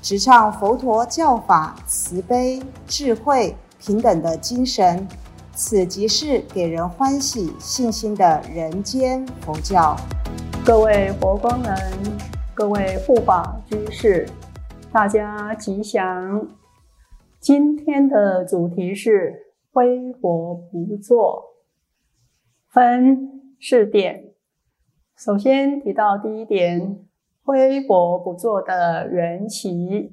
直唱佛陀教法慈悲、智慧、平等的精神。此即是给人欢喜、信心的人间佛教。各位佛光人，各位护法居士，大家吉祥。今天的主题是。挥佛不作，分四点。首先提到第一点，挥佛不作的缘起。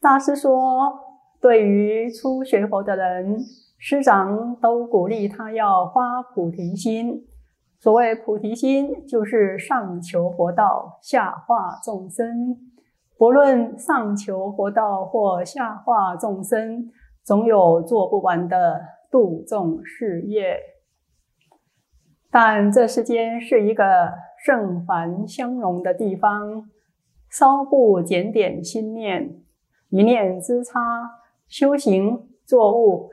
大师说，对于初学佛的人，师长都鼓励他要发菩提心。所谓菩提心，就是上求佛道，下化众生。不论上求佛道或下化众生。总有做不完的度众事业，但这世间是一个圣凡相融的地方，稍不检点心念，一念之差，修行、作物、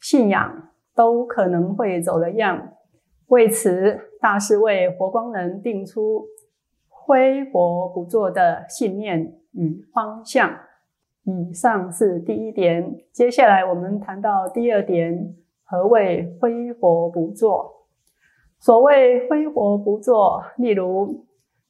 信仰都可能会走了样。为此，大师为佛光人定出挥佛不作的信念与方向。以上是第一点，接下来我们谈到第二点：何谓挥佛不作？所谓挥佛不作，例如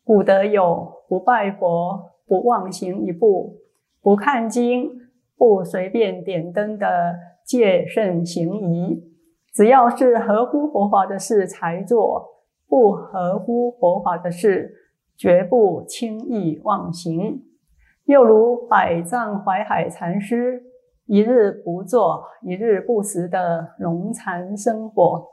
古德有不拜佛、不妄行一步、不看经、不随便点灯的戒慎行仪。只要是合乎佛法的事才做，不合乎佛法的事，绝不轻易妄行。又如百丈怀海禅师一日不做、一日不食的农禅生活，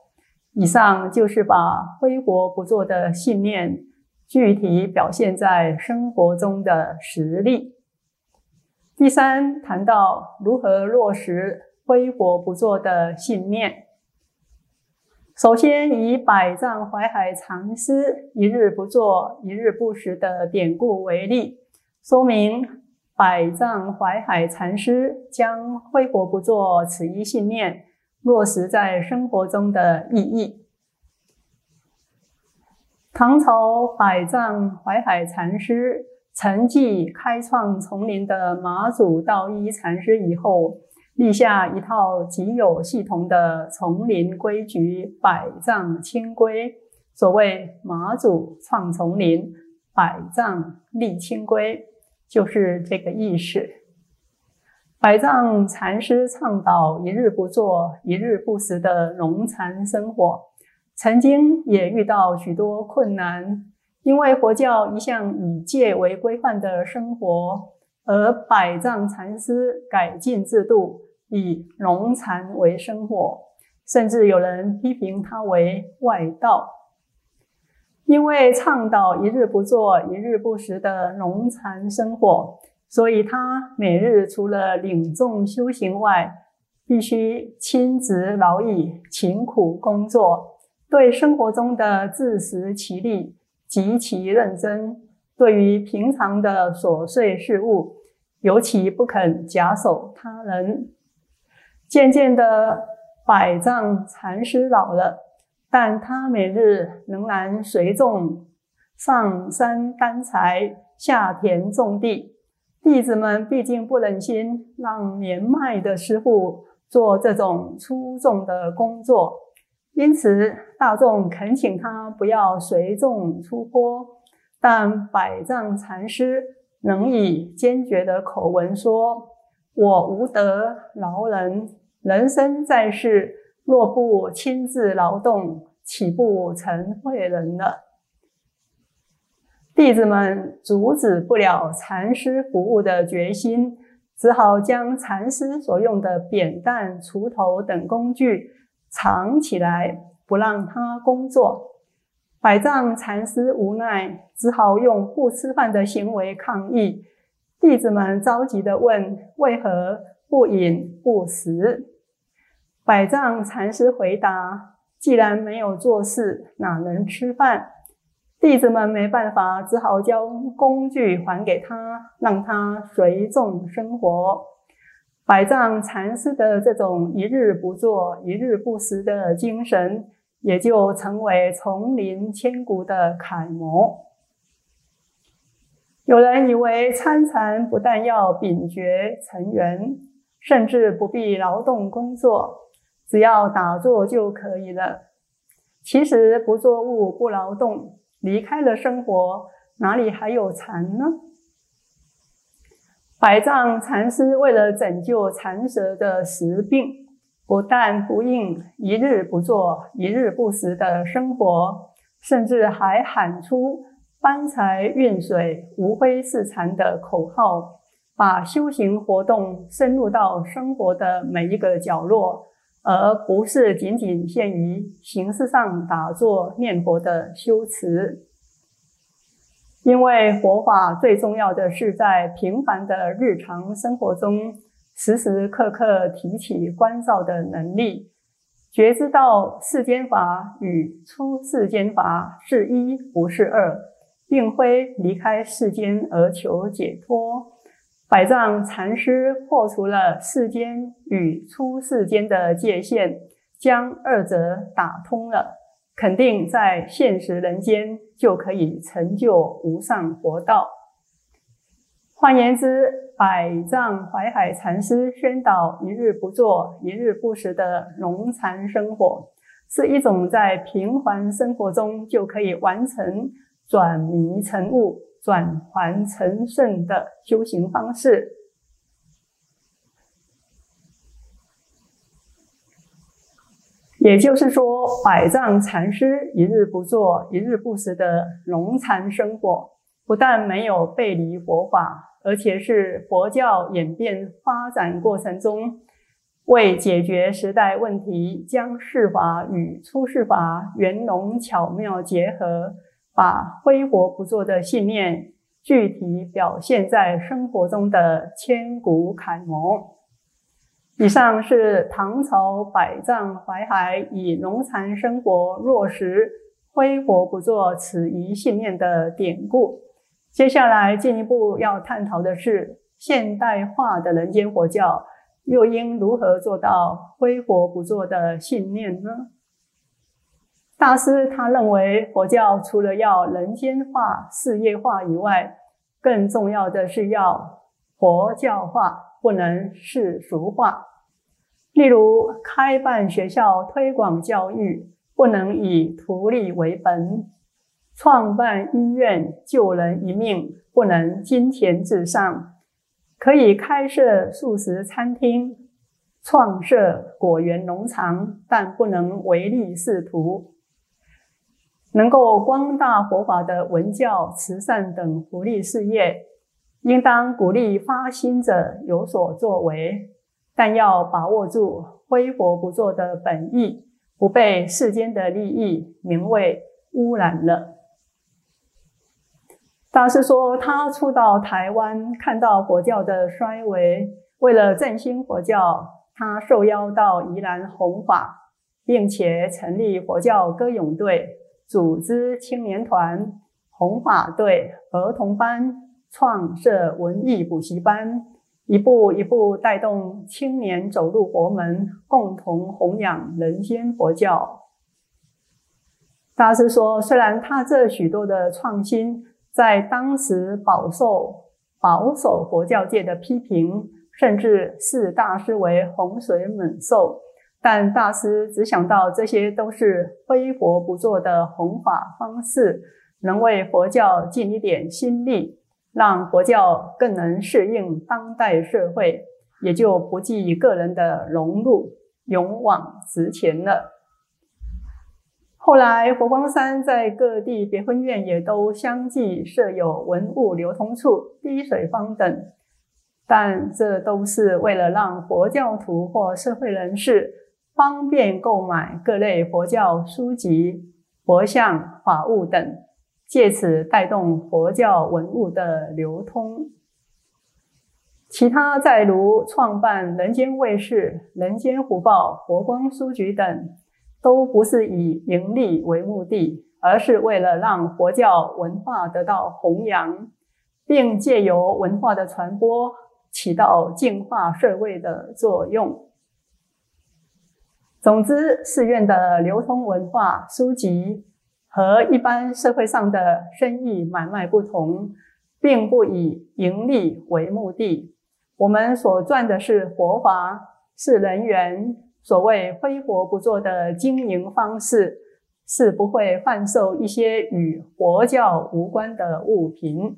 以上就是把挥霍不做的信念具体表现在生活中的实例。第三，谈到如何落实挥霍不做的信念。首先，以百丈怀海禅师一日不做、一日不食的典故为例。说明百丈怀海禅师将挥霍不作此一信念落实在生活中的意义。唐朝百丈怀海禅师承继开创丛林的马祖道一禅师以后，立下一套极有系统的丛林规矩——百丈清规。所谓马祖创丛林，百丈立清规。就是这个意思。百丈禅师倡导一日不作、一日不食的农禅生活，曾经也遇到许多困难。因为佛教一向以戒为规范的生活，而百丈禅师改进制度，以农禅为生活，甚至有人批评他为外道。因为倡导一日不做、一日不食的农禅生活，所以他每日除了领众修行外，必须亲自劳役、勤苦工作，对生活中的自食其力极其认真。对于平常的琐碎事物，尤其不肯假手他人。渐渐的，百丈禅师老了。但他每日仍然随众上山担柴、下田种地。弟子们毕竟不忍心让年迈的师傅做这种粗重的工作，因此大众恳请他不要随众出坡。但百丈禅师能以坚决的口吻说：“我无德劳人，人生在世。”若不亲自劳动，岂不成废人了？弟子们阻止不了禅师服务的决心，只好将禅师所用的扁担、锄头等工具藏起来，不让他工作。百丈禅师无奈，只好用不吃饭的行为抗议，弟子们着急地问：“为何不饮不食？”百丈禅师回答：“既然没有做事，哪能吃饭？”弟子们没办法，只好将工具还给他，让他随众生活。百丈禅师的这种一日不做、一日不食的精神，也就成为丛林千古的楷模。有人以为参禅不但要秉觉成缘，甚至不必劳动工作，只要打坐就可以了。其实不作物、不劳动，离开了生活，哪里还有禅呢？百丈禅师为了拯救禅蛇的食病，不但不应一日不做、一日不食的生活，甚至还喊出。搬财运水，无非是禅的口号，把修行活动深入到生活的每一个角落，而不是仅仅限于形式上打坐念佛的修持。因为佛法最重要的是在平凡的日常生活中，时时刻刻提起关照的能力，觉知到世间法与出世间法是一，不是二。并非离开世间而求解脱。百丈禅师破除了世间与出世间的界限，将二者打通了，肯定在现实人间就可以成就无上佛道。换言之，百丈怀海禅师宣导一日不做、一日不食的农禅生活，是一种在平凡生活中就可以完成。转迷成悟、转还成圣的修行方式，也就是说，百丈禅师一日不做、一日不食的农禅生活，不但没有背离佛法，而且是佛教演变发展过程中，为解决时代问题，将世法与出世法圆融巧妙结合。把挥霍不做的信念具体表现在生活中的千古楷模。以上是唐朝百丈怀海以农禅生活落实挥霍不做此一信念的典故。接下来进一步要探讨的是现代化的人间佛教又应如何做到挥霍不做的信念呢？大师他认为，佛教除了要人间化、事业化以外，更重要的是要佛教化，不能世俗化。例如，开办学校推广教育，不能以图利为本；创办医院救人一命，不能金钱至上。可以开设素食餐厅，创设果园农场，但不能唯利是图。能够光大佛法的文教、慈善等福利事业，应当鼓励发心者有所作为，但要把握住挥佛不做的本意，不被世间的利益、名位污染了。大师说，他初到台湾，看到佛教的衰微，为了振兴佛教，他受邀到宜兰弘法，并且成立佛教歌咏队。组织青年团、红法队、儿童班，创设文艺补习班，一步一步带动青年走入佛门，共同弘扬人间佛教。大师说，虽然他这许多的创新在当时饱受保守佛教界的批评，甚至视大师为洪水猛兽。但大师只想到这些都是非佛不做的弘法方式，能为佛教尽一点心力，让佛教更能适应当代社会，也就不计个人的荣辱，勇往直前了。后来佛光山在各地别分院也都相继设有文物流通处、滴水坊等，但这都是为了让佛教徒或社会人士。方便购买各类佛教书籍、佛像、法物等，借此带动佛教文物的流通。其他再如创办人间卫视、人间福报、佛光书局等，都不是以盈利为目的，而是为了让佛教文化得到弘扬，并借由文化的传播，起到净化社会的作用。总之，寺院的流通文化书籍和一般社会上的生意买卖不同，并不以盈利为目的。我们所赚的是佛法，是人缘。所谓挥佛不做的经营方式，是不会贩售一些与佛教无关的物品。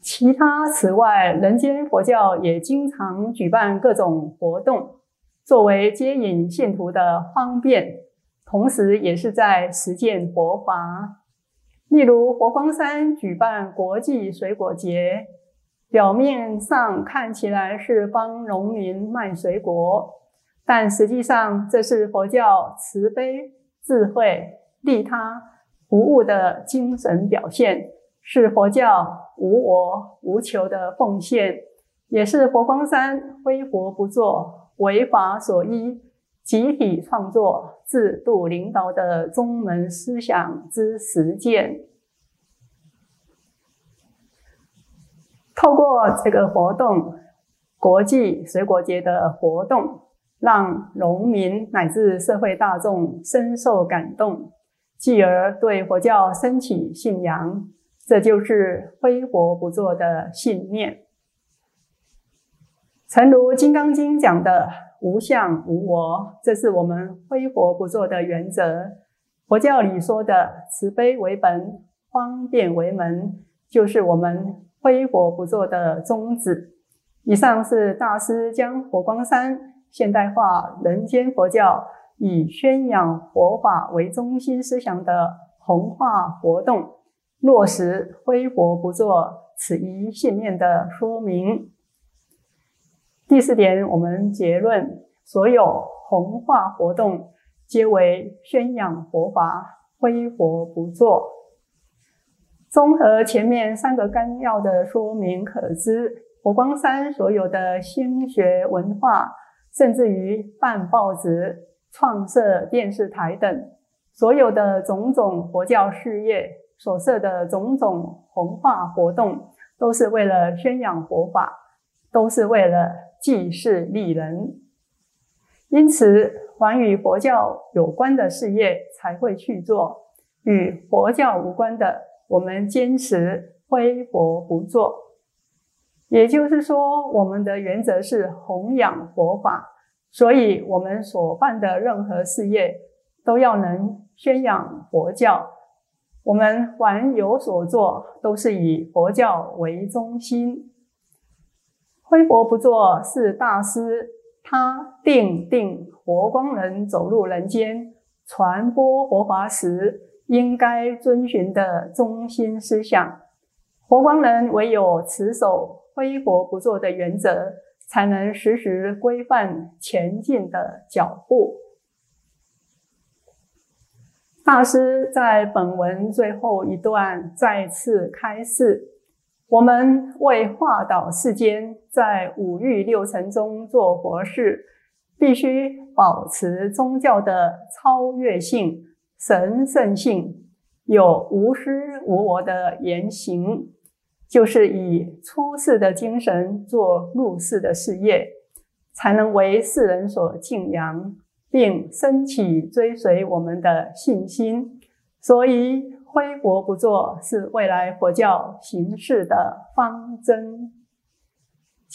其他此外，人间佛教也经常举办各种活动。作为接引信徒的方便，同时也是在实践佛法。例如，佛光山举办国际水果节，表面上看起来是帮农民卖水果，但实际上这是佛教慈悲、智慧、利他、服务的精神表现，是佛教无我无求的奉献，也是佛光山挥佛不做。为法所依，集体创作、制度领导的宗门思想之实践。透过这个活动，国际水果节的活动，让农民乃至社会大众深受感动，继而对佛教升起信仰。这就是挥佛不做的信念。诚如《金刚经》讲的“无相无我”，这是我们挥佛不做的原则。佛教里说的“慈悲为本，方便为门”，就是我们挥佛不做的宗旨。以上是大师将佛光山现代化人间佛教以宣扬佛法为中心思想的弘化活动，落实挥佛不做此一信念的说明。第四点，我们结论：所有弘化活动皆为宣扬佛法，挥佛不做。综合前面三个纲要的说明可知，佛光山所有的心学文化，甚至于办报纸、创设电视台等，所有的种种佛教事业所设的种种弘化活动，都是为了宣扬佛法，都是为了。济世利人，因此，凡与佛教有关的事业才会去做；与佛教无关的，我们坚持挥佛不做。也就是说，我们的原则是弘扬佛法，所以我们所办的任何事业都要能宣扬佛教。我们凡有所做，都是以佛教为中心。挥佛不做是大师他定定佛光人走入人间传播佛法时应该遵循的中心思想。佛光人唯有持守挥佛不做的原则，才能时时规范前进的脚步。大师在本文最后一段再次开示。我们为化导世间，在五欲六尘中做佛事，必须保持宗教的超越性、神圣性，有无私无我的言行，就是以出世的精神做入世的事业，才能为世人所敬仰，并升起追随我们的信心。所以。挥佛不做是未来佛教行事的方针。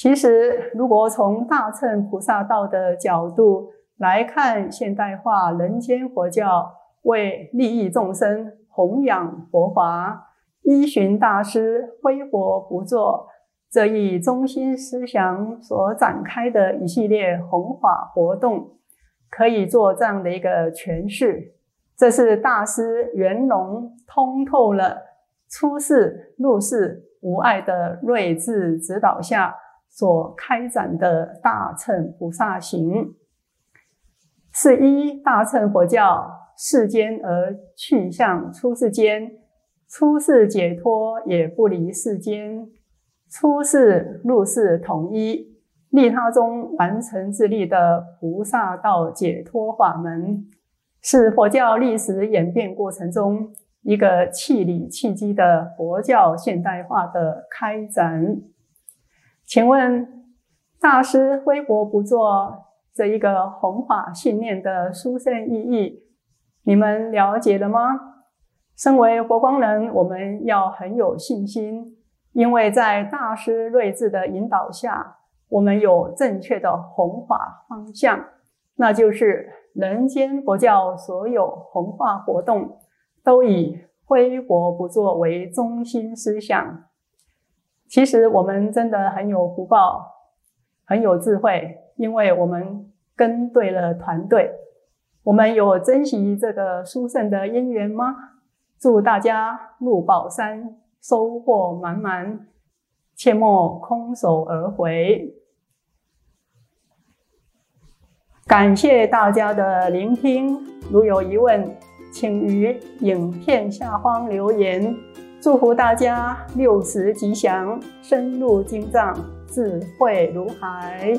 其实，如果从大乘菩萨道的角度来看，现代化人间佛教为利益众生、弘扬佛法，依循大师挥佛不做这一中心思想所展开的一系列弘法活动，可以做这样的一个诠释。这是大师圆融通透了出世入世无碍的睿智指导下所开展的大乘菩萨行，是依大乘佛教世间而去向出世间，出世解脱也不离世间，出世入世统一，利他中完成自利的菩萨道解脱法门，是佛教历史演变过程中一个契理契机的佛教现代化的开展。请问大师挥佛不做这一个弘法信念的殊胜意义，你们了解了吗？身为佛光人，我们要很有信心，因为在大师睿智的引导下，我们有正确的弘法方向，那就是人间佛教所有弘化活动都以挥佛不作为中心思想。其实我们真的很有福报，很有智慧，因为我们跟对了团队。我们有珍惜这个殊胜的因缘吗？祝大家入宝山收获满满，切莫空手而回。感谢大家的聆听，如有疑问，请于影片下方留言。祝福大家六时吉祥，深入经藏，智慧如海。